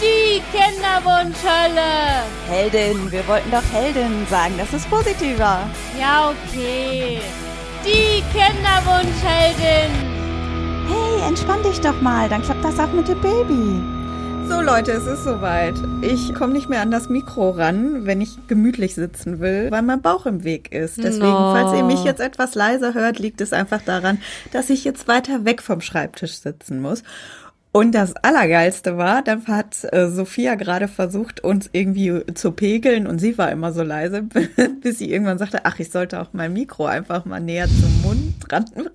Die Kinderwunschhölle. Heldin, wir wollten doch Heldin sagen, das ist positiver. Ja, okay. Die Kinderwunschheldin. Hey, entspann dich doch mal, dann klappt das auch mit dem Baby. So Leute, es ist soweit. Ich komme nicht mehr an das Mikro ran, wenn ich gemütlich sitzen will, weil mein Bauch im Weg ist. Deswegen, No. falls ihr mich jetzt etwas leiser hört, liegt es einfach daran, dass ich jetzt weiter weg vom Schreibtisch sitzen muss. Und das Allergeilste war, dann hat äh, Sophia gerade versucht, uns irgendwie zu pegeln und sie war immer so leise, bis sie irgendwann sagte, ach, ich sollte auch mein Mikro einfach mal näher zum Mund dran bringen.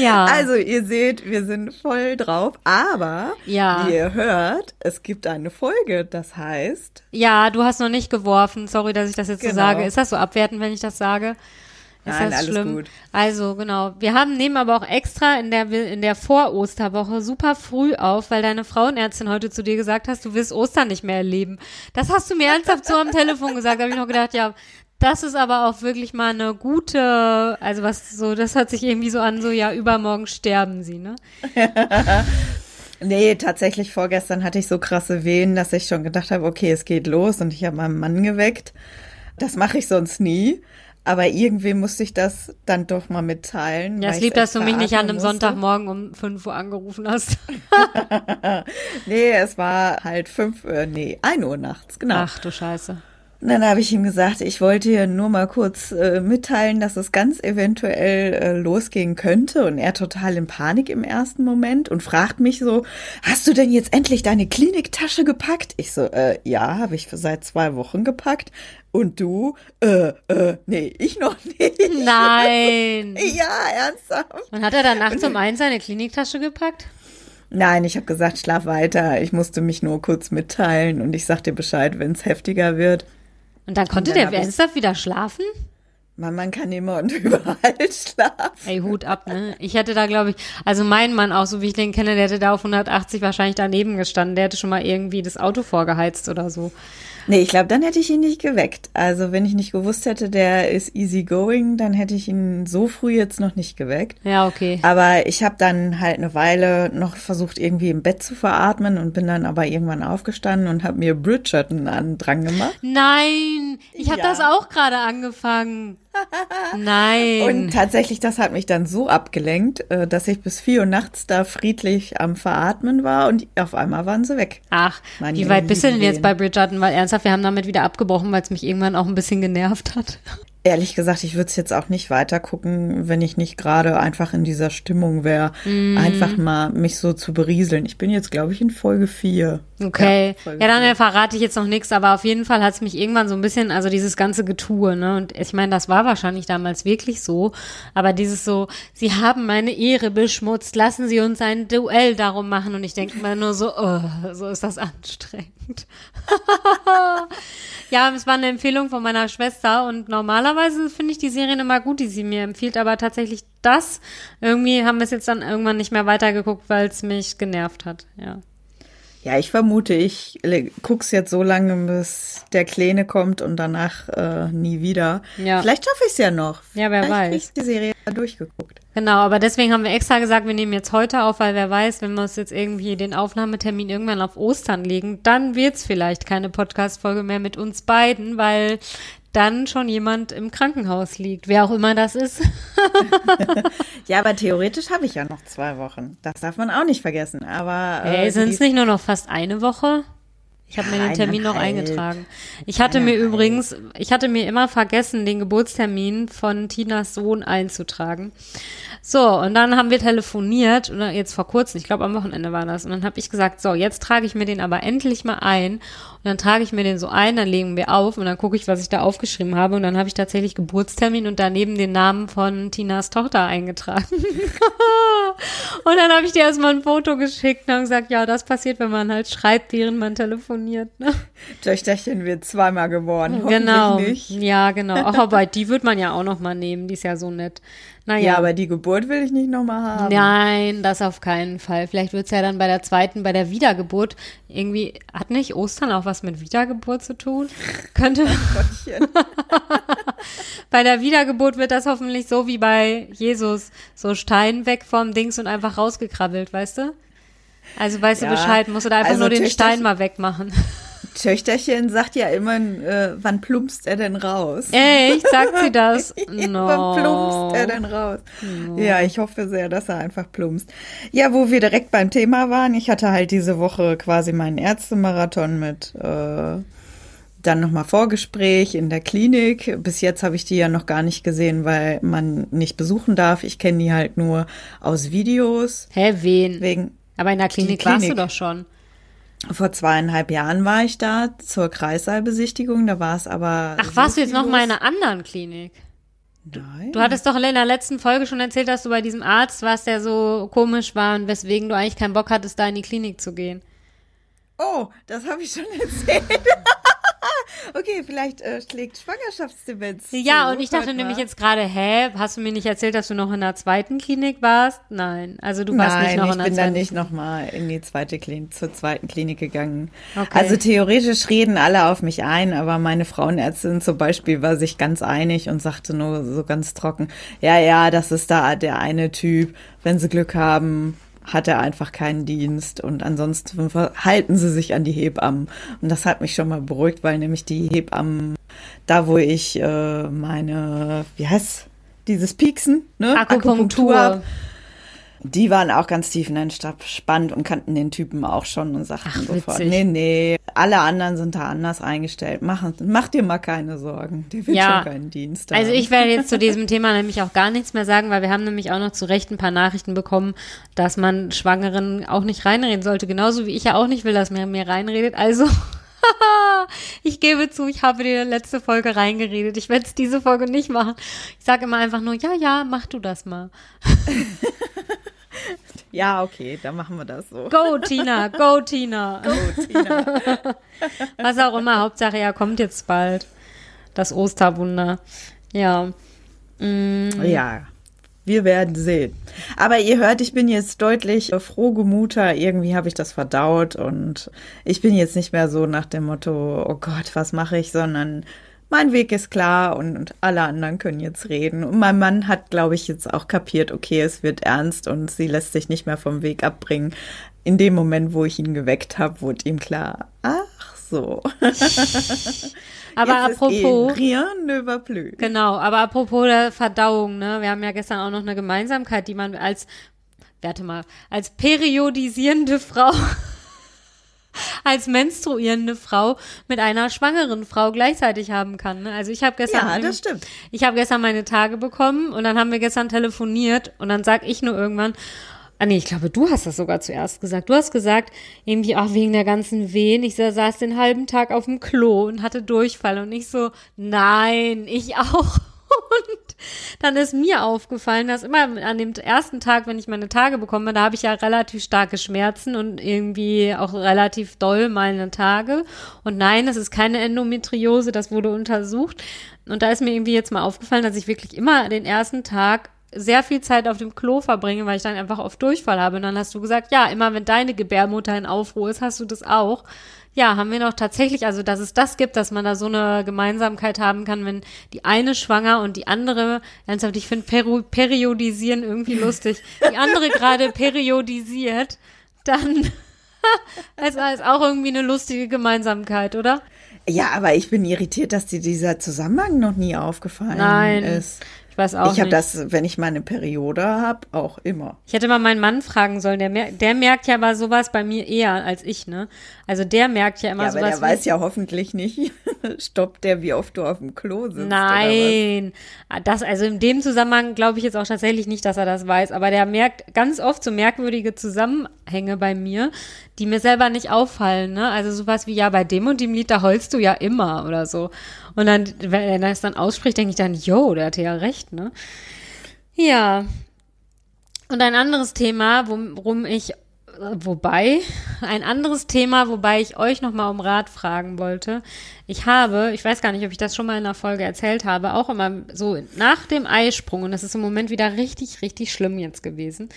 Ja. Also ihr seht, wir sind voll drauf, aber Ja. wie ihr hört, es gibt eine Folge, das heißt, ja, du hast noch nicht geworfen. Sorry, dass ich das jetzt so Genau. sage. Ist das so abwertend, wenn ich das sage? Ist Nein, das alles schlimm? gut. Also, genau. Wir haben nehmen aber auch extra in der, in der Vor-Osterwoche super früh auf, weil deine Frauenärztin heute zu dir gesagt hast, du wirst Ostern nicht mehr erleben. Das hast du mir ernsthaft so am Telefon gesagt. Da habe ich noch gedacht, ja, das ist aber auch wirklich mal eine gute, also was so, das hört sich irgendwie so an, so ja, übermorgen sterben sie, ne? nee, tatsächlich vorgestern hatte ich so krasse Wehen, dass ich schon gedacht habe, okay, es geht los und ich habe meinen Mann geweckt. Das mache ich sonst nie. Aber irgendwie musste ich das dann doch mal mitteilen. Ja, es lieb, dass du mich nicht an einem musste. Sonntagmorgen um 5 Uhr angerufen hast. Nee, es war halt fünf, äh, nee, ein Uhr nachts, genau. Ach du Scheiße. Und dann habe ich ihm gesagt, ich wollte dir nur mal kurz äh, mitteilen, dass es ganz eventuell äh, losgehen könnte. Und er total in Panik im ersten Moment und fragt mich so, hast du denn jetzt endlich deine Kliniktasche gepackt? Ich so, äh, ja, habe ich seit zwei Wochen gepackt. Und du? Äh, äh, nee, ich noch nicht. Nein. Ja, ernsthaft. Und hat er dann nachts um eins seine Kliniktasche gepackt? Nein, ich habe gesagt, schlaf weiter. Ich musste mich nur kurz mitteilen und ich sag dir Bescheid, wenn es heftiger wird. Und dann konnte Und dann der ernsthaft wieder schlafen? Man, man kann immer und überall schlafen. Ey, Hut ab, ne? Ich hätte da, glaube ich, also mein Mann auch, so wie ich den kenne, der hätte da auf 180 wahrscheinlich daneben gestanden. Der hätte schon mal irgendwie das Auto vorgeheizt oder so. Nee, ich glaube, dann hätte ich ihn nicht geweckt. Also wenn ich nicht gewusst hätte, der ist easy going, dann hätte ich ihn so früh jetzt noch nicht geweckt. Ja, okay. Aber ich habe dann halt eine Weile noch versucht, irgendwie im Bett zu veratmen und bin dann aber irgendwann aufgestanden und habe mir Bridgerton an dran gemacht. Nein, ich habe Ja. das auch gerade angefangen. Nein. Und tatsächlich, das hat mich dann so abgelenkt, äh, dass ich bis vier Uhr nachts da friedlich am Veratmen war und auf einmal waren sie weg. Ach, wie weit bist du denn jetzt bei Bridgerton? Weil ernsthaft, wir haben damit wieder abgebrochen, weil es mich irgendwann auch ein bisschen genervt hat. Ehrlich gesagt, ich würde es jetzt auch nicht weiter gucken, wenn ich nicht gerade einfach in dieser Stimmung wäre, Mhm. einfach mal mich so zu berieseln. Ich bin jetzt, glaube ich, in Folge vier. Okay. Ja, Folge dann äh, verrate ich jetzt noch nichts, aber auf jeden Fall hat es mich irgendwann so ein bisschen, also dieses ganze Getue, ne? Und ich meine, das war wahrscheinlich damals wirklich so, aber dieses so, sie haben meine Ehre beschmutzt, lassen sie uns ein Duell darum machen und ich denke mir nur so, oh, so ist das anstrengend. ja, es war eine Empfehlung von meiner Schwester und normalerweise finde ich die Serien immer gut, die sie mir empfiehlt, aber tatsächlich das, irgendwie haben wir es jetzt dann irgendwann nicht mehr weitergeguckt, weil es mich genervt hat, ja. Ja, ich vermute, ich le- guck's jetzt so lange, bis der Kleine kommt und danach äh, nie wieder. Ja. Vielleicht schaffe ich es ja noch. Ja, wer Vielleicht weiß. Ich die Serie durchgeguckt. Genau, aber deswegen haben wir extra gesagt, wir nehmen jetzt heute auf, weil wer weiß, wenn wir uns jetzt irgendwie den Aufnahmetermin irgendwann auf Ostern legen, dann wird's vielleicht keine Podcast-Folge mehr mit uns beiden, weil dann schon jemand im Krankenhaus liegt, wer auch immer das ist. Ja, aber theoretisch habe ich ja noch zwei Wochen. Das darf man auch nicht vergessen. Aber Ey, äh, sind es nicht nur noch fast eine Woche? Ich habe mir den Termin noch eingetragen. Ich hatte mir übrigens, ich hatte mir immer vergessen, den Geburtstermin von Tinas Sohn einzutragen. So, und dann haben wir telefoniert, oder jetzt vor kurzem, ich glaube am Wochenende war das, und dann habe ich gesagt, so, jetzt trage ich mir den aber endlich mal ein. Und dann trage ich mir den so ein, dann legen wir auf und dann gucke ich, was ich da aufgeschrieben habe. Und dann habe ich tatsächlich Geburtstermin und daneben den Namen von Tinas Tochter eingetragen. Und dann habe ich dir erstmal ein Foto geschickt und habe gesagt, ja, das passiert, wenn man halt schreibt, während man telefoniert. Ne? Töchterchen wird zweimal geboren. Genau. Ja, genau. Ach, aber die wird man ja auch noch mal nehmen. Die ist ja so nett. Naja. Ja, aber die Geburt will ich nicht nochmal haben. Nein, das auf keinen Fall. Vielleicht wird's ja dann bei der zweiten, bei der Wiedergeburt irgendwie, hat nicht Ostern auch was mit Wiedergeburt zu tun? Könnte, Gottchen. bei der Wiedergeburt wird das hoffentlich so wie bei Jesus, so Stein weg vom Dings und einfach rausgekrabbelt, weißt du? Also weißt du Ja, Bescheid, musst du da einfach also nur den Stein mal wegmachen. Töchterchen sagt ja immer, äh, wann plumpst er denn raus? Echt, sagt sie das? No. Wann plumpst er denn raus? Ja, ich hoffe sehr, dass er einfach plumpst. Ja, wo wir direkt beim Thema waren, ich hatte halt diese Woche quasi meinen Ärztemarathon mit äh, dann nochmal Vorgespräch in der Klinik. Bis jetzt habe ich die ja noch gar nicht gesehen, weil man nicht besuchen darf. Ich kenne die halt nur aus Videos. Hä, wen? Wegen Aber in der Klinik, Die warst du Klinik. doch schon. Vor zweieinhalb Jahren war ich da zur Kreissaalbesichtigung. Da war es aber. Ach, so warst du jetzt noch mal in einer anderen Klinik? Nein. Du hattest doch in der letzten Folge schon erzählt, dass du bei diesem Arzt warst, der so komisch war und weswegen du eigentlich keinen Bock hattest, da in die Klinik zu gehen. Oh, das habe ich schon erzählt. Okay, vielleicht äh, schlägt Schwangerschaftsdemenz. Ja, zu. und ich dachte Warte nämlich mal. jetzt gerade, hä, hast du mir nicht erzählt, dass du noch in der zweiten Klinik warst? Nein, also du warst Nein, nicht noch ich in der bin dann zweiten nicht nochmal in die zweite Klinik, zur zweiten Klinik gegangen. Okay. Also theoretisch reden alle auf mich ein, aber meine Frauenärztin zum Beispiel war sich ganz einig und sagte nur so ganz trocken, ja, ja, das ist da der eine Typ, wenn sie Glück haben, hat er einfach keinen Dienst und ansonsten halten sie sich an die Hebammen. Und das hat mich schon mal beruhigt, weil nämlich die Hebammen, da wo ich äh, meine, wie heißt dieses Pieksen, ne? Akupunktur. hab, die waren auch ganz tiefenentspannt und kannten den Typen auch schon und sagten Ach, sofort, witzig. nee, nee, alle anderen sind da anders eingestellt. Mach, mach dir mal keine Sorgen. Der wird Ja. schon keinen Dienst Also haben. ich werde jetzt zu diesem Thema nämlich auch gar nichts mehr sagen, weil wir haben nämlich auch noch zu Recht ein paar Nachrichten bekommen, dass man Schwangeren auch nicht reinreden sollte. Genauso wie ich ja auch nicht will, dass man mir reinredet. Also ich gebe zu, ich habe dir letzte Folge reingeredet. Ich werde es diese Folge nicht machen. Ich sage immer einfach nur, ja, ja, mach du das mal. Ja, okay, dann machen wir das so. Go, Tina, go, Tina. Gut, Tina. Was auch immer, Hauptsache, er kommt jetzt bald. Das Osterwunder. Ja. Mm, Ja, wir werden sehen. Aber ihr hört, ich bin jetzt deutlich äh, frohgemuter. Irgendwie habe ich das verdaut und ich bin jetzt nicht mehr so nach dem Motto, oh Gott, was mache ich, sondern mein Weg ist klar und, und alle anderen können jetzt reden. Und mein Mann hat, glaube ich, jetzt auch kapiert, okay, es wird ernst und sie lässt sich nicht mehr vom Weg abbringen. In dem Moment, wo ich ihn geweckt habe, wurde ihm klar, ach so. aber apropos. Eh rien ne va plus. Genau, aber apropos der Verdauung, ne? Wir haben ja gestern auch noch eine Gemeinsamkeit, die man als, warte mal, als periodisierende Frau, als menstruierende Frau mit einer schwangeren Frau gleichzeitig haben kann. Ne? Also ich habe gestern, Ja, das stimmt. ich habe gestern meine Tage bekommen und dann haben wir gestern telefoniert und dann sag ich nur irgendwann, ah nee, ich glaube, du hast das sogar zuerst gesagt. Du hast gesagt, irgendwie, ach, wegen der ganzen Wehen, ich sa- saß den halben Tag auf dem Klo und hatte Durchfall und ich so, nein, ich auch. Und dann ist mir aufgefallen, dass immer an dem ersten Tag, wenn ich meine Tage bekomme, da habe ich ja relativ starke Schmerzen und irgendwie auch relativ doll meine Tage. Und nein, es ist keine Endometriose, das wurde untersucht. Und da ist mir irgendwie jetzt mal aufgefallen, dass ich wirklich immer den ersten Tag sehr viel Zeit auf dem Klo verbringe, weil ich dann einfach oft Durchfall habe. Und dann hast du gesagt, ja, immer wenn deine Gebärmutter in Aufruhr ist, hast du das auch. Ja, haben wir noch tatsächlich, also dass es das gibt, dass man da so eine Gemeinsamkeit haben kann, wenn die eine schwanger und die andere, ernsthaft, ich finde Peru periodisieren irgendwie lustig, die andere gerade periodisiert, dann es ist auch irgendwie eine lustige Gemeinsamkeit, oder? Ja, aber ich bin irritiert, dass dir dieser Zusammenhang noch nie aufgefallen Nein, ist. Ich weiß auch Ich habe das, wenn ich meine Periode habe, auch immer. Ich hätte mal meinen Mann fragen sollen, der, mer der merkt ja aber sowas bei mir eher als ich, ne? Also der merkt ja immer Ja, aber sowas. der weiß ja hoffentlich nicht, stoppt der, wie oft du auf dem Klo sitzt. Nein, das also in dem Zusammenhang glaube ich jetzt auch tatsächlich nicht, dass er das weiß, aber der merkt ganz oft so merkwürdige Zusammenhänge bei mir, die mir selber nicht auffallen, ne? Also sowas wie ja bei dem und dem Lied da heulst du ja immer oder so. Und dann wenn er das dann ausspricht, denke ich dann, yo, der hatte ja recht, ne? Ja. Und ein anderes Thema, worum ich Wobei, ein anderes Thema, wobei ich euch nochmal um Rat fragen wollte. Ich habe, ich weiß gar nicht, ob ich das schon mal in einer Folge erzählt habe, auch immer so nach dem Eisprung, und das ist im Moment wieder richtig, richtig schlimm jetzt gewesen.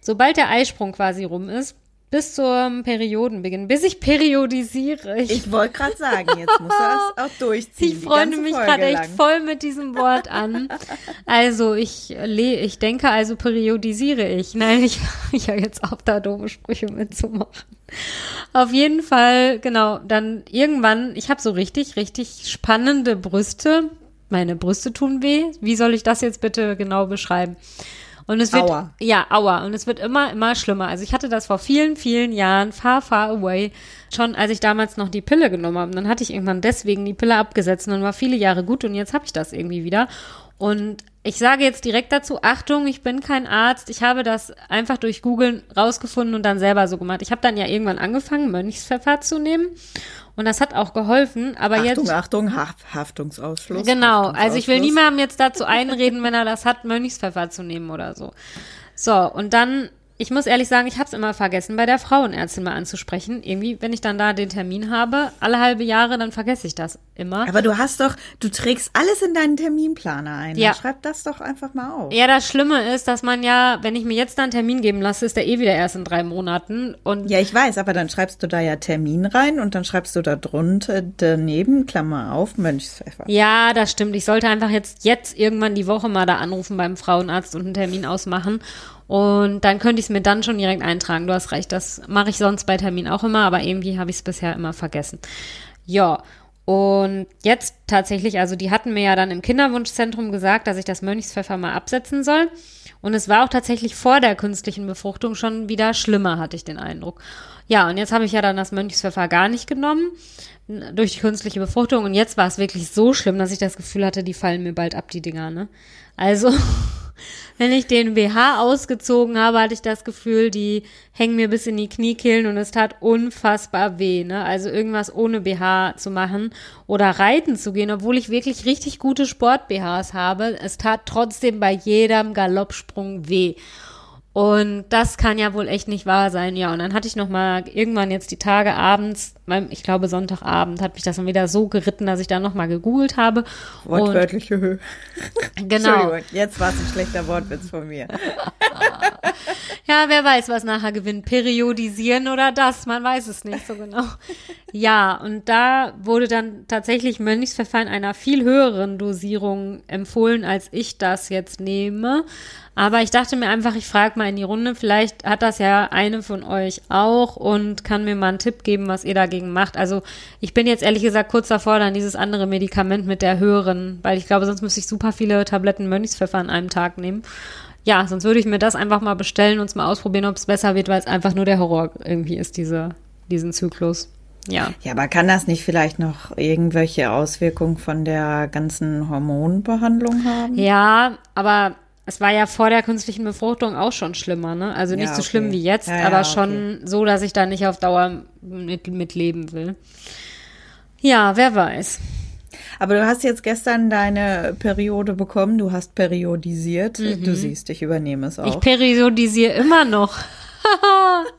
Sobald der Eisprung quasi rum ist, bis zum Periodenbeginn, bis ich periodisiere. Ich, ich wollte gerade sagen, jetzt muss er es auch durchziehen. Ich freue mich gerade echt voll mit diesem Wort an. Also ich ich denke, also periodisiere ich. Nein, ich ich ja jetzt auch da doofe Sprüche mitzumachen. Auf jeden Fall, genau, dann irgendwann, ich habe so richtig, richtig spannende Brüste. Meine Brüste tun weh. Wie soll ich das jetzt bitte genau beschreiben? Und es wird, aua. ja, aua. Und es wird immer, immer schlimmer. Also ich hatte das vor vielen, vielen Jahren, far, far away, schon als ich damals noch die Pille genommen habe. Und dann hatte ich irgendwann deswegen die Pille abgesetzt und dann war viele Jahre gut und jetzt habe ich das irgendwie wieder. Und ich sage jetzt direkt dazu, Achtung, ich bin kein Arzt. Ich habe das einfach durch Googlen rausgefunden und dann selber so gemacht. Ich habe dann ja irgendwann angefangen, Mönchspfeffer zu nehmen. Und das hat auch geholfen. Aber Achtung, jetzt. Achtung, Haft, Haftungsausschluss. Genau. Haftungsausschluss. Also ich will niemandem jetzt dazu einreden, wenn er das hat, Mönchspfeffer zu nehmen oder so. So, und dann ich muss ehrlich sagen, ich habe es immer vergessen, bei der Frauenärztin mal anzusprechen. Irgendwie, wenn ich dann da den Termin habe, alle halbe Jahre, dann vergesse ich das immer. Aber du hast doch, du trägst alles in deinen Terminplaner ein. Ja. Schreib das doch einfach mal auf. Ja, das Schlimme ist, dass man ja, wenn ich mir jetzt dann einen Termin geben lasse, ist der eh wieder erst in drei Monaten. Und ja, ich weiß, aber dann schreibst du da ja Termin rein und dann schreibst du da drunter daneben, Klammer auf, Mönchspfeffer. Ja, das stimmt. Ich sollte einfach jetzt, jetzt irgendwann die Woche mal da anrufen beim Frauenarzt und einen Termin ausmachen. Und dann könnte ich es mir dann schon direkt eintragen. Du hast recht, das mache ich sonst bei Termin auch immer, aber irgendwie habe ich es bisher immer vergessen. Ja, und jetzt tatsächlich, also die hatten mir ja dann im Kinderwunschzentrum gesagt, dass ich das Mönchspfeffer mal absetzen soll. Und es war auch tatsächlich vor der künstlichen Befruchtung schon wieder schlimmer, hatte ich den Eindruck. Ja, und jetzt habe ich ja dann das Mönchspfeffer gar nicht genommen durch die künstliche Befruchtung. Und jetzt war es wirklich so schlimm, dass ich das Gefühl hatte, die fallen mir bald ab, die Dinger, ne? Also wenn ich den BH ausgezogen habe, hatte ich das Gefühl, die hängen mir bis in die Kniekehlen und es tat unfassbar weh, ne? Also irgendwas ohne BH zu machen oder reiten zu gehen, obwohl ich wirklich richtig gute Sport-BHs habe. Es tat trotzdem bei jedem Galoppsprung weh. Und das kann ja wohl echt nicht wahr sein. Ja, und dann hatte ich noch mal irgendwann jetzt die Tage abends, ich glaube Sonntagabend, hat mich das dann wieder so geritten, dass ich da noch mal gegoogelt habe. Wortwörtliche Höhe. Genau. jetzt war es ein schlechter Wortwitz von mir. ja, wer weiß, was nachher gewinnt. Periodisieren oder das, man weiß es nicht so genau. Ja, und da wurde dann tatsächlich Mönchspfeffer in einer viel höheren Dosierung empfohlen, als ich das jetzt nehme. Aber ich dachte mir einfach, ich frage mal in die Runde, vielleicht hat das ja eine von euch auch und kann mir mal einen Tipp geben, was ihr dagegen macht. Also ich bin jetzt ehrlich gesagt kurz davor, dann dieses andere Medikament mit der höheren, weil ich glaube, sonst müsste ich super viele Tabletten Mönchspfeffer an einem Tag nehmen. Ja, sonst würde ich mir das einfach mal bestellen und es mal ausprobieren, ob es besser wird, weil es einfach nur der Horror irgendwie ist, diese, diesen Zyklus. Ja. Ja, aber kann das nicht vielleicht noch irgendwelche Auswirkungen von der ganzen Hormonbehandlung haben? Ja, aber es war ja vor der künstlichen Befruchtung auch schon schlimmer, ne? Also nicht ja, okay. so schlimm wie jetzt, ja, aber ja, schon okay. so, dass ich da nicht auf Dauer mit, mitleben will. Ja, wer weiß. Aber du hast jetzt gestern deine Periode bekommen, du hast periodisiert. Mhm. Du siehst, ich übernehme es auch. Ich periodisiere immer noch.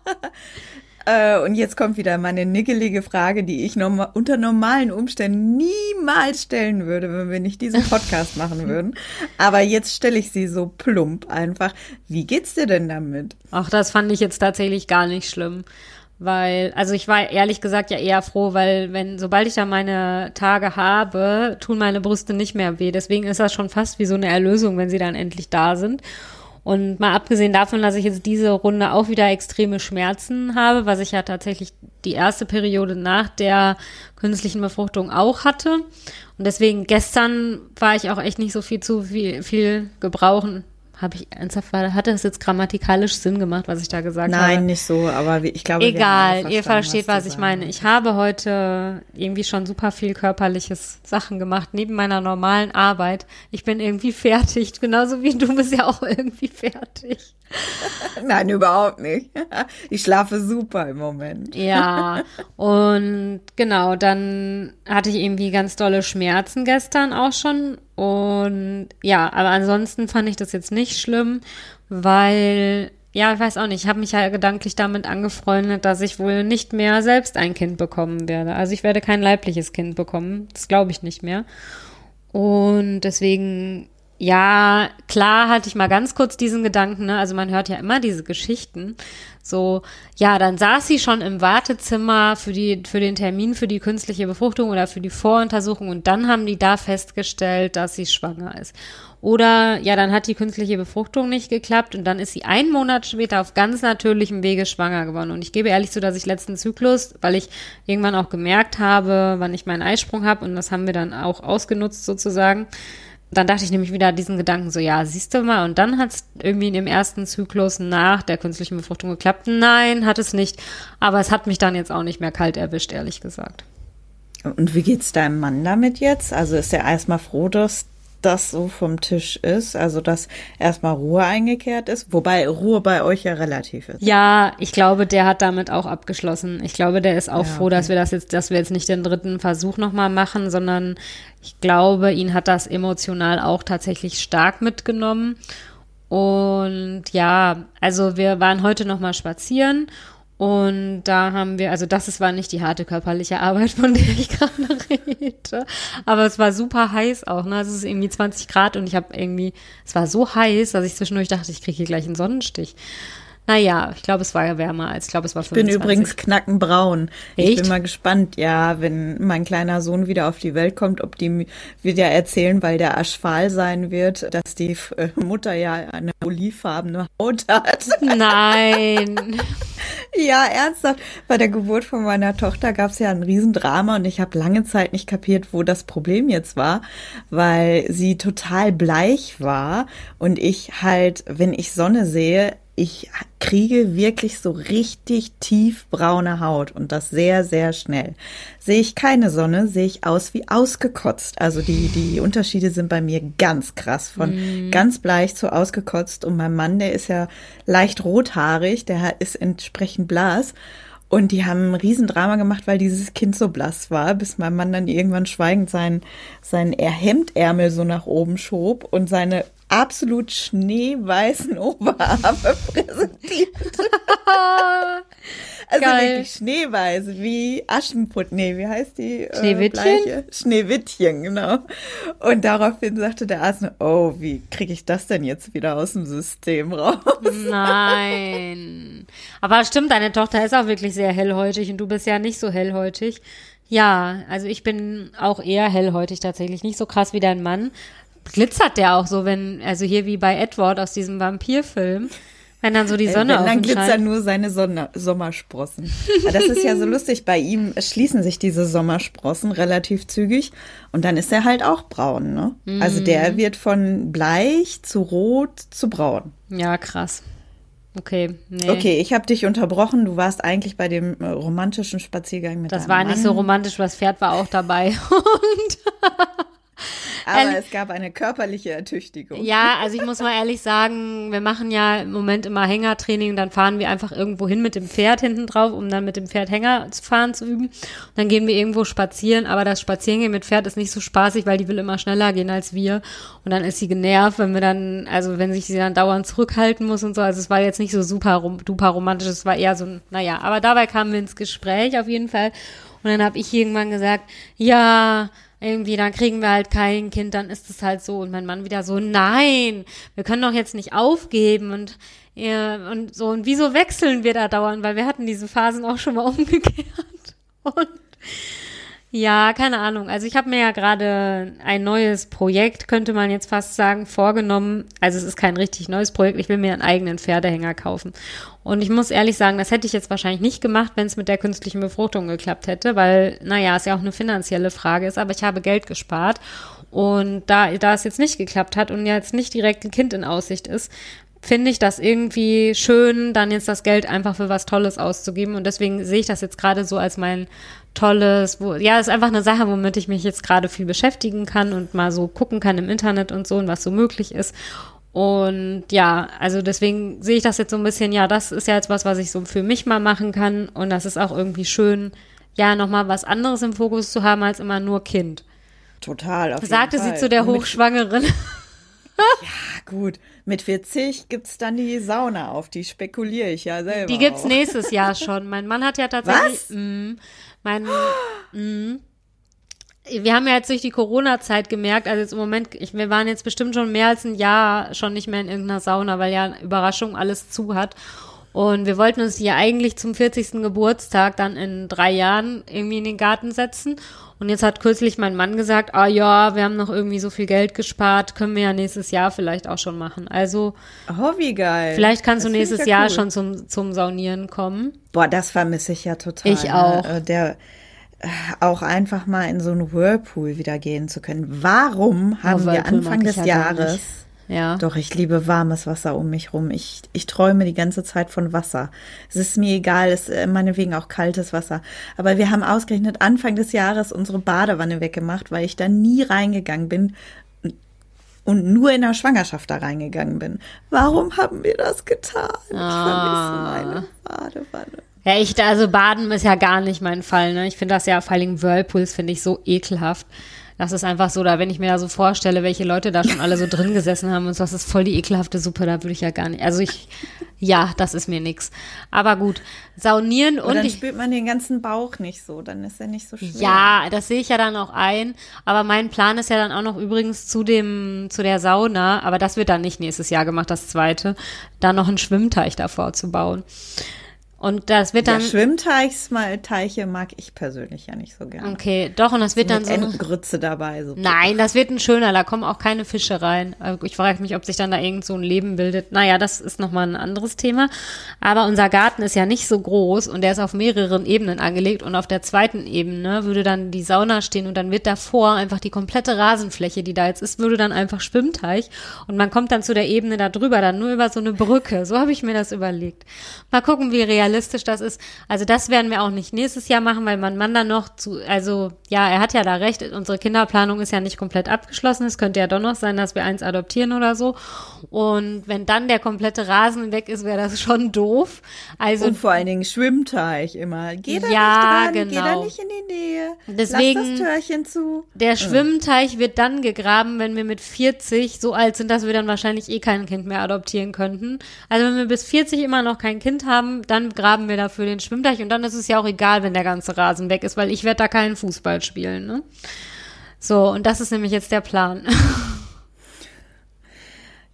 Äh, und jetzt kommt wieder meine nickelige Frage, die ich norma unter normalen Umständen niemals stellen würde, wenn wir nicht diesen Podcast machen würden. Aber jetzt stelle ich sie so plump einfach. Wie geht's dir denn damit? Ach, das fand ich jetzt tatsächlich gar nicht schlimm. Weil, also ich war ehrlich gesagt ja eher froh, weil wenn, sobald ich da meine Tage habe, tun meine Brüste nicht mehr weh. Deswegen ist das schon fast wie so eine Erlösung, wenn sie dann endlich da sind. Und mal abgesehen davon, dass ich jetzt diese Runde auch wieder extreme Schmerzen habe, was ich ja tatsächlich die erste Periode nach der künstlichen Befruchtung auch hatte. Und deswegen gestern war ich auch echt nicht so viel zu viel, viel gebrauchen, habe ich ernsthaft, hatte das jetzt grammatikalisch Sinn gemacht, was ich da gesagt Nein, habe? Nein, nicht so, aber ich glaube, egal, ihr versteht, was, was ich meine. Ich habe heute irgendwie schon super viel körperliches Sachen gemacht, neben meiner normalen Arbeit. Ich bin irgendwie fertig, genauso wie du bist ja auch irgendwie fertig. Nein, überhaupt nicht. Ich schlafe super im Moment. Ja, und genau, dann hatte ich irgendwie ganz dolle Schmerzen gestern auch schon. Und ja, aber ansonsten fand ich das jetzt nicht schlimm, weil, ja, ich weiß auch nicht, ich habe mich ja gedanklich damit angefreundet, dass ich wohl nicht mehr selbst ein Kind bekommen werde. Also ich werde kein leibliches Kind bekommen. Das glaube ich nicht mehr. Und deswegen ja, klar hatte ich mal ganz kurz diesen Gedanken, ne? also man hört ja immer diese Geschichten, so, ja, dann saß sie schon im Wartezimmer für die, für den Termin für die künstliche Befruchtung oder für die Voruntersuchung und dann haben die da festgestellt, dass sie schwanger ist. Oder ja, dann hat die künstliche Befruchtung nicht geklappt und dann ist sie einen Monat später auf ganz natürlichem Wege schwanger geworden. Und ich gebe ehrlich zu, dass ich letzten Zyklus, weil ich irgendwann auch gemerkt habe, wann ich meinen Eisprung habe und das haben wir dann auch ausgenutzt sozusagen. Dann dachte ich nämlich wieder diesen Gedanken so, ja, siehst du mal, und dann hat es irgendwie in dem ersten Zyklus nach der künstlichen Befruchtung geklappt. Nein, hat es nicht. Aber es hat mich dann jetzt auch nicht mehr kalt erwischt, ehrlich gesagt. Und wie geht's deinem Mann damit jetzt? Also ist er erstmal froh, dass das so vom Tisch ist, also dass erstmal Ruhe eingekehrt ist, wobei Ruhe bei euch ja relativ ist. Ja, ich glaube, der hat damit auch abgeschlossen. Ich glaube, der ist auch ja, froh, okay. dass wir das jetzt, dass wir jetzt nicht den dritten Versuch nochmal machen, sondern ich glaube, ihn hat das emotional auch tatsächlich stark mitgenommen. Und ja, also wir waren heute nochmal spazieren und da haben wir, also das war nicht die harte körperliche Arbeit, von der ich gerade rede. Aber es war super heiß auch, ne? Es ist irgendwie 20 Grad und ich habe irgendwie, es war so heiß, dass ich zwischendurch dachte, ich kriege hier gleich einen Sonnenstich. Naja, ich glaube, es war ja wärmer als, ich glaube, es war 25. Ich bin übrigens knackenbraun. Echt? Ich bin mal gespannt, ja, wenn mein kleiner Sohn wieder auf die Welt kommt, ob die wieder erzählen, weil der Aschfal sein wird, dass die äh, Mutter ja eine olivfarbene Haut hat. Nein. ja, ernsthaft. Bei der Geburt von meiner Tochter gab es ja ein Riesendrama und ich habe lange Zeit nicht kapiert, wo das Problem jetzt war, weil sie total bleich war und ich halt, wenn ich Sonne sehe, ich kriege wirklich so richtig tiefbraune Haut und das sehr, sehr schnell. Sehe ich keine Sonne, sehe ich aus wie ausgekotzt. Also die, die Unterschiede sind bei mir ganz krass. Von mm. ganz bleich zu ausgekotzt. Und mein Mann, der ist ja leicht rothaarig, der ist entsprechend blass. Und die haben ein Riesendrama gemacht, weil dieses Kind so blass war, bis mein Mann dann irgendwann schweigend seinen, seinen Hemdärmel so nach oben schob und seine absolut schneeweißen Oberarme präsentiert. also Geil. wirklich schneeweiß, wie Aschenputtel. Nee, wie heißt die? Äh, Schneewittchen? Äh, Schneewittchen, genau. Und daraufhin sagte der Arzt, oh, wie kriege ich das denn jetzt wieder aus dem System raus? Nein. Aber stimmt, deine Tochter ist auch wirklich sehr hellhäutig und du bist ja nicht so hellhäutig. Ja, also ich bin auch eher hellhäutig tatsächlich, nicht so krass wie dein Mann glitzert der auch so, wenn, also hier wie bei Edward aus diesem Vampirfilm. Wenn dann so die Sonne äh, wenn, Dann glitzern nur seine Sonne, Sommersprossen. das ist ja so lustig. Bei ihm schließen sich diese Sommersprossen relativ zügig und dann ist er halt auch braun. Ne? Mm. Also der wird von bleich zu rot zu braun. Ja, krass. Okay, nee. Okay, ich habe dich unterbrochen. Du warst eigentlich bei dem äh, romantischen Spaziergang mit Das war nicht so romantisch, das Pferd war auch dabei. Und aber es gab eine körperliche Ertüchtigung. Ja, also ich muss mal ehrlich sagen, wir machen ja im Moment immer Hängertraining, dann fahren wir einfach irgendwo hin mit dem Pferd hinten drauf, um dann mit dem Pferd Hänger zu fahren zu üben. Und dann gehen wir irgendwo spazieren, aber das Spazierengehen mit Pferd ist nicht so spaßig, weil die will immer schneller gehen als wir. Und dann ist sie genervt, wenn wir dann, also wenn sich sie dann dauernd zurückhalten muss und so. Also es war jetzt nicht so super rom duper romantisch, es war eher so, naja, aber dabei kamen wir ins Gespräch auf jeden Fall. Und dann habe ich irgendwann gesagt, ja, irgendwie, dann kriegen wir halt kein Kind, dann ist es halt so. Und mein Mann wieder so, nein, wir können doch jetzt nicht aufgeben und ja, und so, und wieso wechseln wir da dauernd? Weil wir hatten diese Phasen auch schon mal umgekehrt. Und ja, keine Ahnung. Also ich habe mir ja gerade ein neues Projekt, könnte man jetzt fast sagen, vorgenommen. Also es ist kein richtig neues Projekt. Ich will mir einen eigenen Pferdehänger kaufen. Und ich muss ehrlich sagen, das hätte ich jetzt wahrscheinlich nicht gemacht, wenn es mit der künstlichen Befruchtung geklappt hätte, weil, naja, es ja auch eine finanzielle Frage ist, aber ich habe Geld gespart. Und da, da es jetzt nicht geklappt hat und jetzt nicht direkt ein Kind in Aussicht ist, finde ich das irgendwie schön, dann jetzt das Geld einfach für was Tolles auszugeben. Und deswegen sehe ich das jetzt gerade so als mein Tolles, wo, ja, ist einfach eine Sache, womit ich mich jetzt gerade viel beschäftigen kann und mal so gucken kann im Internet und so und was so möglich ist. Und ja, also deswegen sehe ich das jetzt so ein bisschen, ja, das ist ja jetzt was, was ich so für mich mal machen kann. Und das ist auch irgendwie schön, ja, nochmal was anderes im Fokus zu haben als immer nur Kind. Total. Auf Sagte jeden sie zu der Hochschwangeren. ja, gut. Mit 40 gibt's dann die Sauna auf, die spekuliere ich ja selber. Die gibt's auch. nächstes Jahr schon. Mein Mann hat ja tatsächlich. Was? Mh, mein, mh, wir haben ja jetzt durch die Corona-Zeit gemerkt, also jetzt im Moment, ich, wir waren jetzt bestimmt schon mehr als ein Jahr schon nicht mehr in irgendeiner Sauna, weil ja Überraschung alles zu hat. Und wir wollten uns hier eigentlich zum 40. Geburtstag dann in drei Jahren irgendwie in den Garten setzen. Und jetzt hat kürzlich mein Mann gesagt, ah ja, wir haben noch irgendwie so viel Geld gespart, können wir ja nächstes Jahr vielleicht auch schon machen. Also. Oh, wie geil. Vielleicht kannst das du nächstes ja Jahr cool. schon zum, zum Saunieren kommen. Boah, das vermisse ich ja total. Ich auch. Ne? Der, äh, auch einfach mal in so einen Whirlpool wieder gehen zu können. Warum haben oh, wir Anfang des Jahres ja. Doch, ich liebe warmes Wasser um mich rum. Ich, ich träume die ganze Zeit von Wasser. Es ist mir egal, es ist äh, meinetwegen auch kaltes Wasser. Aber wir haben ausgerechnet Anfang des Jahres unsere Badewanne weggemacht, weil ich da nie reingegangen bin und nur in der Schwangerschaft da reingegangen bin. Warum haben wir das getan? Ich ah. vermisse meine Badewanne. Ja, ich, also Baden ist ja gar nicht mein Fall, ne? Ich finde das ja vor allem Whirlpools finde ich so ekelhaft. Das ist einfach so, da wenn ich mir da so vorstelle, welche Leute da schon alle so drin gesessen haben und so, das ist voll die ekelhafte Suppe, da würde ich ja gar nicht. Also ich, ja, das ist mir nix. Aber gut, saunieren und, dann ich, spürt man den ganzen Bauch nicht so, dann ist er nicht so schwer. Ja, das sehe ich ja dann auch ein. Aber mein Plan ist ja dann auch noch übrigens zu dem, zu der Sauna, aber das wird dann nicht nächstes Jahr gemacht, das zweite, da noch einen Schwimmteich davor zu bauen. Und das wird dann. Ja, Schwimmteiche mag ich persönlich ja nicht so gerne. Okay, doch, und das wird dann so. Eine Grütze dabei. So Nein, das wird ein schöner, da kommen auch keine Fische rein. Äh, ich frage mich, ob sich dann da irgend so ein Leben bildet. Naja, das ist nochmal ein anderes Thema. Aber unser Garten ist ja nicht so groß und der ist auf mehreren Ebenen angelegt und auf der zweiten Ebene würde dann die Sauna stehen und dann wird davor einfach die komplette Rasenfläche, die da jetzt ist, würde dann einfach Schwimmteich und man kommt dann zu der Ebene da drüber, dann nur über so eine Brücke. So habe ich mir das überlegt. Mal gucken, wie realistisch realistisch das ist. Also das werden wir auch nicht nächstes Jahr machen, weil mein Mann dann noch zu, also ja, er hat ja da recht, unsere Kinderplanung ist ja nicht komplett abgeschlossen. Es könnte ja doch noch sein, dass wir eins adoptieren oder so. Und wenn dann der komplette Rasen weg ist, wäre das schon doof. Also und vor allen Dingen Schwimmteich immer. Geh da ja, nicht dran, genau. geh da nicht in die Nähe. Deswegen Lass das Türchen zu. Der Schwimmteich wird dann gegraben, wenn wir mit 40 so alt sind, dass wir dann wahrscheinlich eh kein Kind mehr adoptieren könnten. Also wenn wir bis 40 immer noch kein Kind haben, dann graben wir dafür den Schwimmteich und dann ist es ja auch egal, wenn der ganze Rasen weg ist, weil ich werde da keinen Fußball spielen. Ne? So, und das ist nämlich jetzt der Plan.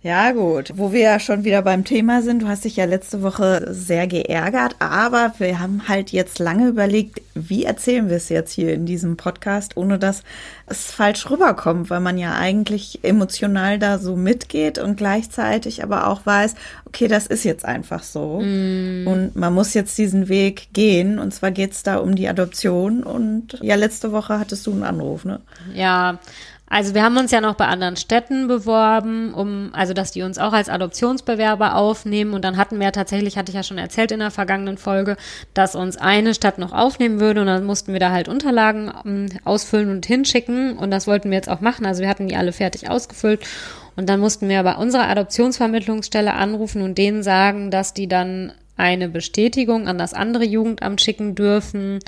Ja, gut. Wo wir ja schon wieder beim Thema sind, du hast dich ja letzte Woche sehr geärgert, aber wir haben halt jetzt lange überlegt, wie erzählen wir es jetzt hier in diesem Podcast, ohne dass es falsch rüberkommt, weil man ja eigentlich emotional da so mitgeht und gleichzeitig aber auch weiß, okay, das ist jetzt einfach so. Mm. Und man muss jetzt diesen Weg gehen. Und zwar geht's da um die Adoption. Und ja, letzte Woche hattest du einen Anruf, ne? Ja, also wir haben uns ja noch bei anderen Städten beworben, um, also dass die uns auch als Adoptionsbewerber aufnehmen. Und dann hatten wir tatsächlich, hatte ich ja schon erzählt in der vergangenen Folge, dass uns eine Stadt noch aufnehmen würde. Und dann mussten wir da halt Unterlagen ähm, ausfüllen und hinschicken. Und das wollten wir jetzt auch machen. Also wir hatten die alle fertig ausgefüllt. Und dann mussten wir bei unserer Adoptionsvermittlungsstelle anrufen und denen sagen, dass die dann eine Bestätigung an das andere Jugendamt schicken dürfen,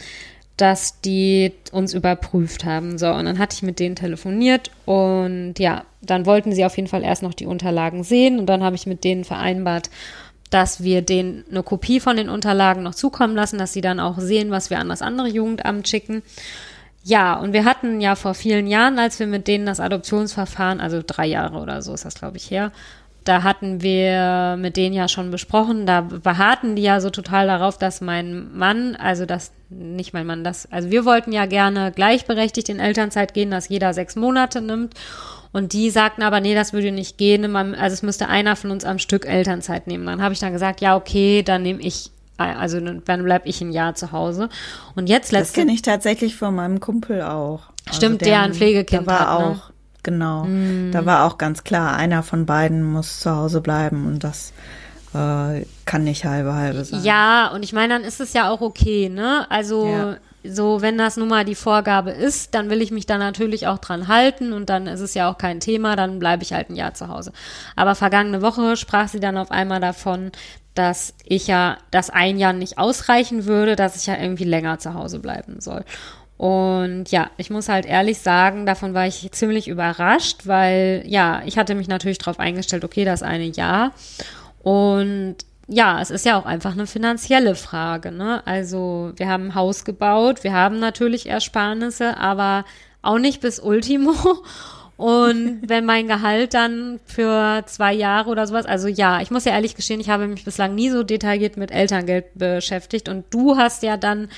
dass die uns überprüft haben. So, und dann hatte ich mit denen telefoniert und ja, dann wollten sie auf jeden Fall erst noch die Unterlagen sehen und dann habe ich mit denen vereinbart, dass wir denen eine Kopie von den Unterlagen noch zukommen lassen, dass sie dann auch sehen, was wir an das andere Jugendamt schicken. Ja, und wir hatten ja vor vielen Jahren, als wir mit denen das Adoptionsverfahren, also drei Jahre oder so ist das, glaube ich, her, da hatten wir mit denen ja schon besprochen, da beharrten die ja so total darauf, dass mein Mann, also das, nicht mein Mann, das, also wir wollten ja gerne gleichberechtigt in Elternzeit gehen, dass jeder sechs Monate nimmt. Und die sagten aber, nee, das würde nicht gehen. Also es müsste einer von uns am Stück Elternzeit nehmen. Dann habe ich dann gesagt, ja, okay, dann nehme ich, also dann bleib ich ein Jahr zu Hause. Und jetzt letzte. Das kenne ich tatsächlich von meinem Kumpel auch. Stimmt, also der, der, ein Pflegekind der war hat, ne? Genau. Mm. Da war auch ganz klar, einer von beiden muss zu Hause bleiben und das äh, kann nicht halbe halbe sein. Ja, und ich meine, dann ist es ja auch okay, ne? Also ja. so, wenn das nun mal die Vorgabe ist, dann will ich mich da natürlich auch dran halten und dann ist es ja auch kein Thema, dann bleibe ich halt ein Jahr zu Hause. Aber vergangene Woche sprach sie dann auf einmal davon, dass ich ja, dass ein Jahr nicht ausreichen würde, dass ich ja irgendwie länger zu Hause bleiben soll. Und ja, ich muss halt ehrlich sagen, davon war ich ziemlich überrascht, weil ja, ich hatte mich natürlich darauf eingestellt, okay, das eine Jahr. Und ja, es ist ja auch einfach eine finanzielle Frage. Ne? Also wir haben ein Haus gebaut, wir haben natürlich Ersparnisse, aber auch nicht bis Ultimo. Und wenn mein Gehalt dann für zwei Jahre oder sowas, also ja, ich muss ja ehrlich gestehen, ich habe mich bislang nie so detailliert mit Elterngeld beschäftigt. Und du hast ja dann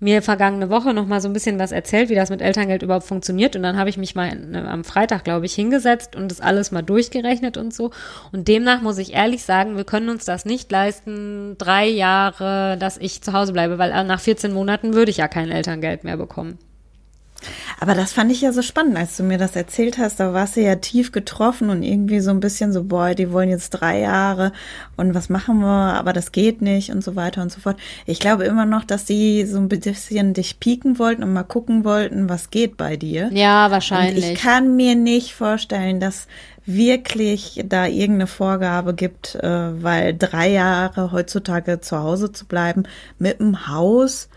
mir vergangene Woche noch mal so ein bisschen was erzählt, wie das mit Elterngeld überhaupt funktioniert. Und dann habe ich mich mal ne, am Freitag, glaube ich, hingesetzt und das alles mal durchgerechnet und so. Und demnach muss ich ehrlich sagen, wir können uns das nicht leisten, drei Jahre, dass ich zu Hause bleibe, weil nach 14 Monaten würde ich ja kein Elterngeld mehr bekommen. Aber das fand ich ja so spannend, als du mir das erzählt hast. Da warst du ja tief getroffen und irgendwie so ein bisschen so, boah, die wollen jetzt drei Jahre und was machen wir? Aber das geht nicht und so weiter und so fort. Ich glaube immer noch, dass die so ein bisschen dich pieken wollten und mal gucken wollten, was geht bei dir. Ja, wahrscheinlich. Und ich kann mir nicht vorstellen, dass wirklich da irgendeine Vorgabe gibt, äh, weil drei Jahre heutzutage zu Hause zu bleiben mit dem Haus,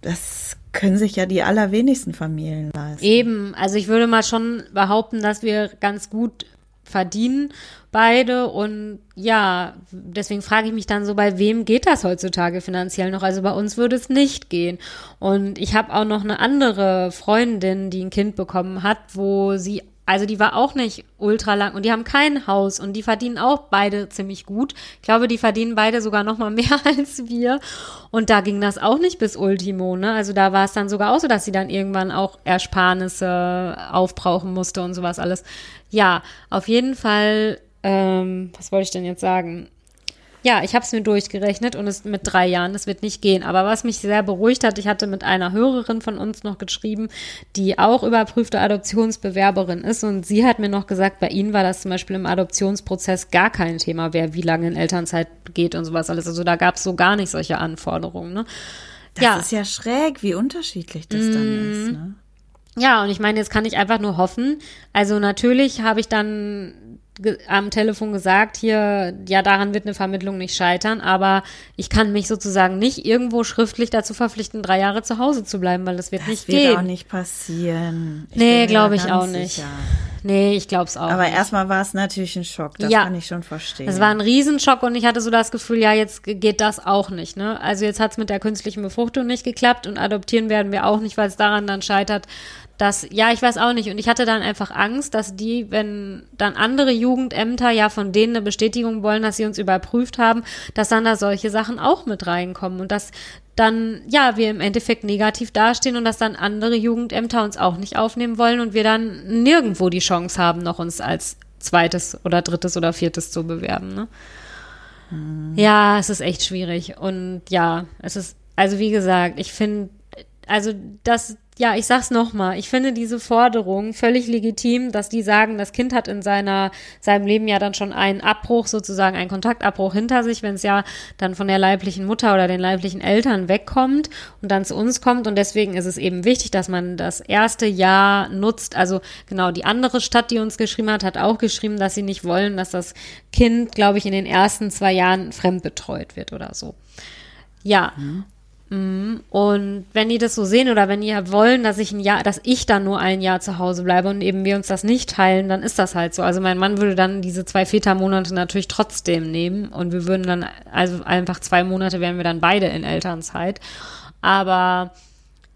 das können sich ja die allerwenigsten Familien leisten. Eben, also ich würde mal schon behaupten, dass wir ganz gut verdienen beide und ja, deswegen frage ich mich dann so, bei wem geht das heutzutage finanziell noch? Also bei uns würde es nicht gehen. Und ich habe auch noch eine andere Freundin, die ein Kind bekommen hat, wo sie also die war auch nicht ultra lang und die haben kein Haus und die verdienen auch beide ziemlich gut. Ich glaube, die verdienen beide sogar noch mal mehr als wir. Und da ging das auch nicht bis Ultimo, ne? Also da war es dann sogar auch so, dass sie dann irgendwann auch Ersparnisse aufbrauchen musste und sowas alles. Ja, auf jeden Fall, ähm, was wollte ich denn jetzt sagen? Ja, ich habe es mir durchgerechnet und es mit drei Jahren, das wird nicht gehen. Aber was mich sehr beruhigt hat, ich hatte mit einer Hörerin von uns noch geschrieben, die auch überprüfte Adoptionsbewerberin ist und sie hat mir noch gesagt, bei ihnen war das zum Beispiel im Adoptionsprozess gar kein Thema, wer wie lange in Elternzeit geht und sowas alles. Also da gab es so gar nicht solche Anforderungen. Ne? Das ja. ist ja schräg, wie unterschiedlich das mm. dann ist. Ne? Ja, und ich meine, jetzt kann ich einfach nur hoffen. Also natürlich habe ich dann am Telefon gesagt, hier, ja, daran wird eine Vermittlung nicht scheitern, aber ich kann mich sozusagen nicht irgendwo schriftlich dazu verpflichten, drei Jahre zu Hause zu bleiben, weil das wird das nicht wird gehen. Das wird auch nicht passieren. Ich nee, glaube ich auch nicht. Sicher. Nee, ich glaube es auch. Aber erstmal war es natürlich ein Schock, das ja. kann ich schon verstehen. Es war ein Riesenschock und ich hatte so das Gefühl, ja, jetzt geht das auch nicht. Ne? Also jetzt hat es mit der künstlichen Befruchtung nicht geklappt und adoptieren werden wir auch nicht, weil es daran dann scheitert, dass, ja, ich weiß auch nicht. Und ich hatte dann einfach Angst, dass die, wenn dann andere Jugendämter ja von denen eine Bestätigung wollen, dass sie uns überprüft haben, dass dann da solche Sachen auch mit reinkommen und dass dann, ja, wir im Endeffekt negativ dastehen und dass dann andere Jugendämter uns auch nicht aufnehmen wollen und wir dann nirgendwo die Chance haben, noch uns als zweites oder drittes oder viertes zu bewerben, ne? Hm. Ja, es ist echt schwierig. Und ja, es ist, also wie gesagt, ich finde, also das, ja, ich sag's nochmal, ich finde diese Forderung völlig legitim, dass die sagen, das Kind hat in seiner, seinem Leben ja dann schon einen Abbruch, sozusagen einen Kontaktabbruch hinter sich, wenn es ja dann von der leiblichen Mutter oder den leiblichen Eltern wegkommt und dann zu uns kommt. Und deswegen ist es eben wichtig, dass man das erste Jahr nutzt. Also genau, die andere Stadt, die uns geschrieben hat, hat auch geschrieben, dass sie nicht wollen, dass das Kind, glaube ich, in den ersten zwei Jahren fremdbetreut wird oder so. Ja. Mhm. Mhm. Und wenn die das so sehen oder wenn die wollen, dass ich ein Jahr, dass ich dann nur ein Jahr zu Hause bleibe und eben wir uns das nicht teilen, dann ist das halt so. Also mein Mann würde dann diese zwei Vätermonate natürlich trotzdem nehmen und wir würden dann, also einfach zwei Monate wären wir dann beide in Elternzeit. Aber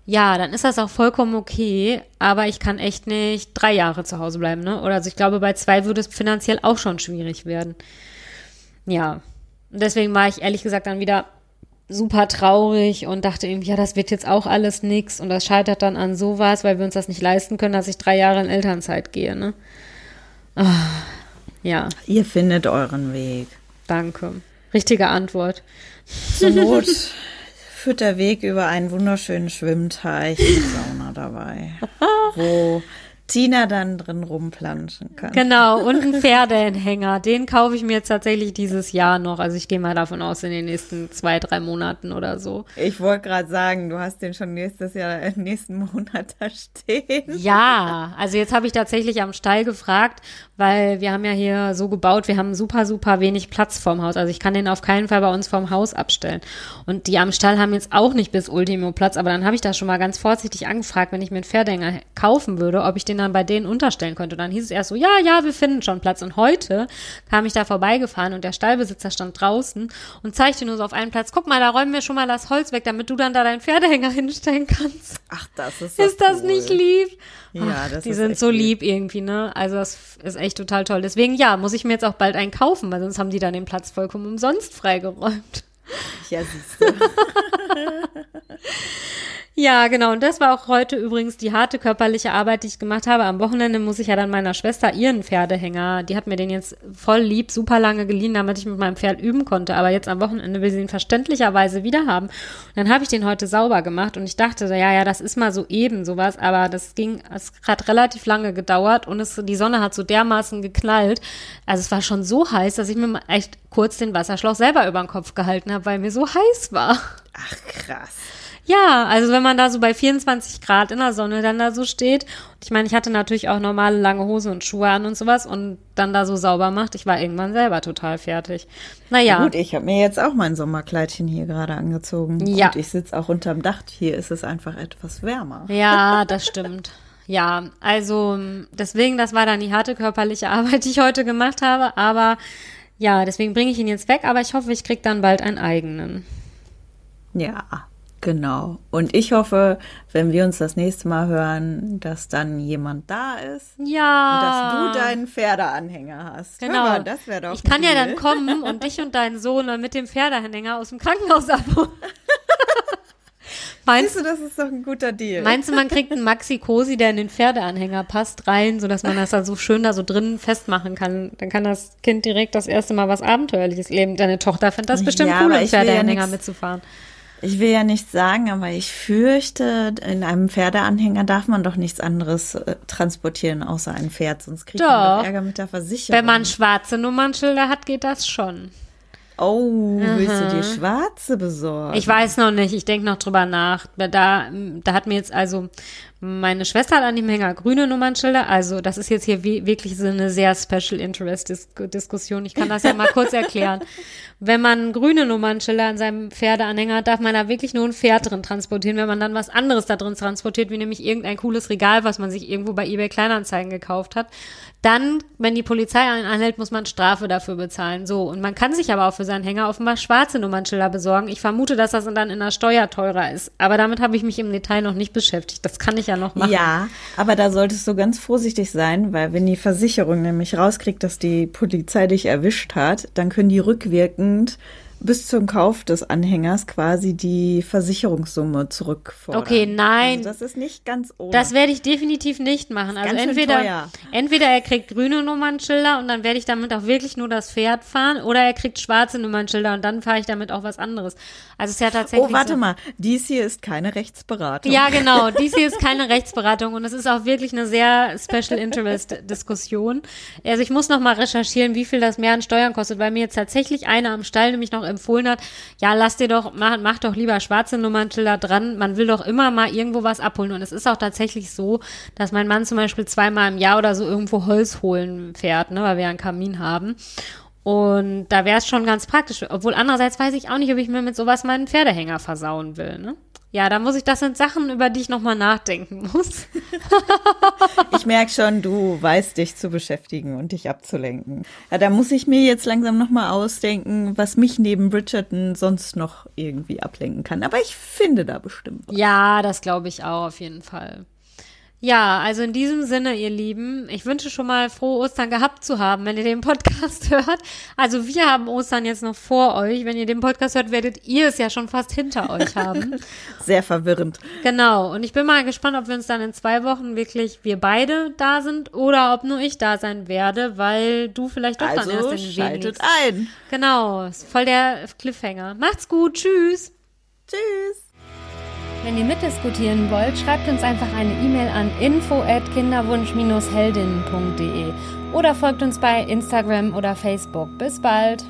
ja, dann ist das auch vollkommen okay, aber ich kann echt nicht drei Jahre zu Hause bleiben, ne? Oder also ich glaube, bei zwei würde es finanziell auch schon schwierig werden. Ja. Und deswegen war ich ehrlich gesagt dann wieder super traurig und dachte irgendwie, ja, das wird jetzt auch alles nix und das scheitert dann an sowas, weil wir uns das nicht leisten können, dass ich drei Jahre in Elternzeit gehe, ne? Oh, ja. Ihr findet euren Weg. Danke. Richtige Antwort. Zur Not führt der Weg über einen wunderschönen Schwimmteich mit Sauna dabei, wo Tina dann drin rumplanschen kann. Genau, und einen Pferdeanhänger. Den kaufe ich mir jetzt tatsächlich dieses Jahr noch. Also ich gehe mal davon aus, in den nächsten zwei, drei Monaten oder so. Ich wollte gerade sagen, du hast den schon nächstes Jahr, äh, nächsten Monat da stehen. Ja, also jetzt habe ich tatsächlich am Stall gefragt, weil wir haben ja hier so gebaut, wir haben super, super wenig Platz vorm Haus. Also ich kann den auf keinen Fall bei uns vorm Haus abstellen. Und die am Stall haben jetzt auch nicht bis Ultimo Platz, aber dann habe ich da schon mal ganz vorsichtig angefragt, wenn ich mir einen Pferdeanhänger kaufen würde, ob ich den den dann bei denen unterstellen könnte. Und dann hieß es erst so, ja, ja, wir finden schon Platz. Und heute kam ich da vorbeigefahren und der Stallbesitzer stand draußen und zeigte nur so auf einen Platz, guck mal, da räumen wir schon mal das Holz weg, damit du dann da deinen Pferdehänger hinstellen kannst. Ach, das ist Ist das cool. nicht lieb? Ja, Ach, das die ist sind so lieb. lieb irgendwie, ne? Also das ist echt total toll. Deswegen ja, muss ich mir jetzt auch bald einen kaufen, weil sonst haben die dann den Platz vollkommen umsonst freigeräumt. Ja, siehst du. Ja, genau. Und das war auch heute übrigens die harte körperliche Arbeit, die ich gemacht habe. Am Wochenende muss ich ja dann meiner Schwester ihren Pferdehänger, die hat mir den jetzt voll lieb, super lange geliehen, damit ich mit meinem Pferd üben konnte. Aber jetzt am Wochenende will sie ihn verständlicherweise wieder haben. Und dann habe ich den heute sauber gemacht und ich dachte, ja, ja, das ist mal so eben sowas. Aber das ging, es hat relativ lange gedauert und es, die Sonne hat so dermaßen geknallt. Also es war schon so heiß, dass ich mir echt kurz den Wasserschlauch selber über den Kopf gehalten habe, weil mir so heiß war. Ach, krass. Ja, also wenn man da so bei 24 Grad in der Sonne dann da so steht, und ich meine, ich hatte natürlich auch normale lange Hose und Schuhe an und sowas und dann da so sauber macht, ich war irgendwann selber total fertig. Naja, Gut, ich habe mir jetzt auch mein Sommerkleidchen hier gerade angezogen. Ja. Gut, ich sitze auch unterm Dach. Hier ist es einfach etwas wärmer. ja, das stimmt. Ja, also deswegen, das war dann die harte körperliche Arbeit, die ich heute gemacht habe, aber ja, deswegen bringe ich ihn jetzt weg, aber ich hoffe, ich krieg dann bald einen eigenen. Ja, genau. Und ich hoffe, wenn wir uns das nächste Mal hören, dass dann jemand da ist. Ja. Und dass du deinen Pferdeanhänger hast. Genau. Mal, das wäre doch ich kann ja cool. dann kommen und dich und deinen Sohn dann mit dem Pferdeanhänger aus dem Krankenhaus abholen. Meinst du, das ist doch ein guter Deal. Meinst du, man kriegt einen Maxi Cosi, der in den Pferdeanhänger passt, rein, sodass man das dann so schön da so drin festmachen kann? Dann kann das Kind direkt das erste Mal was Abenteuerliches leben. Deine Tochter findet das bestimmt Ja, cool, im ja Pferdeanhänger nix- mitzufahren. Ich will ja nichts sagen, aber ich fürchte, in einem Pferdeanhänger darf man doch nichts anderes äh, transportieren außer ein Pferd, sonst kriegt man Doch. doch Ärger mit der Versicherung. Wenn man schwarze Nummernschilder hat, geht das schon. oh, willst du dir schwarze besorgen? Ich weiß noch nicht, ich denke noch drüber nach. Da, da hat mir jetzt also meine Schwester hat an dem Hänger grüne Nummernschilder. Also das ist jetzt hier wirklich so eine sehr Special Interest Dis Diskussion. Ich kann das ja mal kurz erklären. Wenn man grüne Nummernschilder an seinem Pferdeanhänger hat, darf man da wirklich nur ein Pferd drin transportieren. Wenn man dann was anderes da drin transportiert, wie nämlich irgendein cooles Regal, was man sich irgendwo bei eBay Kleinanzeigen gekauft hat, dann, wenn die Polizei einen anhält, muss man Strafe dafür bezahlen. So. Und man kann sich aber auch für seinen Hänger offenbar schwarze Nummernschilder besorgen. Ich vermute, dass das dann in der Steuer teurer ist. Aber damit habe ich mich im Detail noch nicht beschäftigt. Das kann ich ja noch machen. Ja, aber da solltest du ganz vorsichtig sein, weil wenn die Versicherung nämlich rauskriegt, dass die Polizei dich erwischt hat, dann können die rückwirkend bis zum Kauf des Anhängers quasi die Versicherungssumme zurückfordern. Okay, nein. Also das ist nicht ganz ohne. Das werde ich definitiv nicht machen. Also entweder, teuer. entweder er kriegt grüne Nummernschilder und dann werde ich damit auch wirklich nur das Pferd fahren, oder er kriegt schwarze Nummernschilder und dann fahre ich damit auch was anderes. Also es ist ja tatsächlich. oh, warte so, mal, dies hier ist keine Rechtsberatung. Ja, genau. Dies hier ist keine Rechtsberatung und es ist auch wirklich eine sehr Special Interest Diskussion. Also ich muss noch mal recherchieren, wie viel das mehr an Steuern kostet, weil mir jetzt tatsächlich einer am Stall nämlich noch empfohlen hat, ja, lass dir doch, mach, mach doch lieber schwarze Nummernschilder dran. Man will doch immer mal irgendwo was abholen und es ist auch tatsächlich so, dass mein Mann zum Beispiel zweimal im Jahr oder so irgendwo Holz holen fährt, ne, weil wir einen Kamin haben. Und da wäre es schon ganz praktisch. Obwohl andererseits weiß ich auch nicht, ob ich mir mit sowas meinen Pferdehänger versauen will. Ne? Ja, da muss ich, das sind Sachen, über die ich nochmal nachdenken muss. Ich merke schon, du weißt dich zu beschäftigen und dich abzulenken. Ja, da muss ich mir jetzt langsam nochmal ausdenken, was mich neben Bridgerton sonst noch irgendwie ablenken kann. Aber ich finde da bestimmt was. Ja, das glaube ich auch auf jeden Fall. Ja, also in diesem Sinne, ihr Lieben, ich wünsche schon mal frohe Ostern gehabt zu haben, wenn ihr den Podcast hört. Also wir haben Ostern jetzt noch vor euch. Wenn ihr den Podcast hört, werdet ihr es ja schon fast hinter euch haben. Sehr verwirrend. Genau. Und ich bin mal gespannt, ob wir uns dann in zwei Wochen wirklich wir beide da sind oder ob nur ich da sein werde, weil du vielleicht doch dann erst Also in den Weg schaltet ein. Genau. Ist voll der Cliffhanger. Macht's gut. Tschüss. Tschüss. Wenn ihr mitdiskutieren wollt, schreibt uns einfach eine E-Mail an info@kinderwunsch-heldinnen.de oder folgt uns bei Instagram oder Facebook. Bis bald.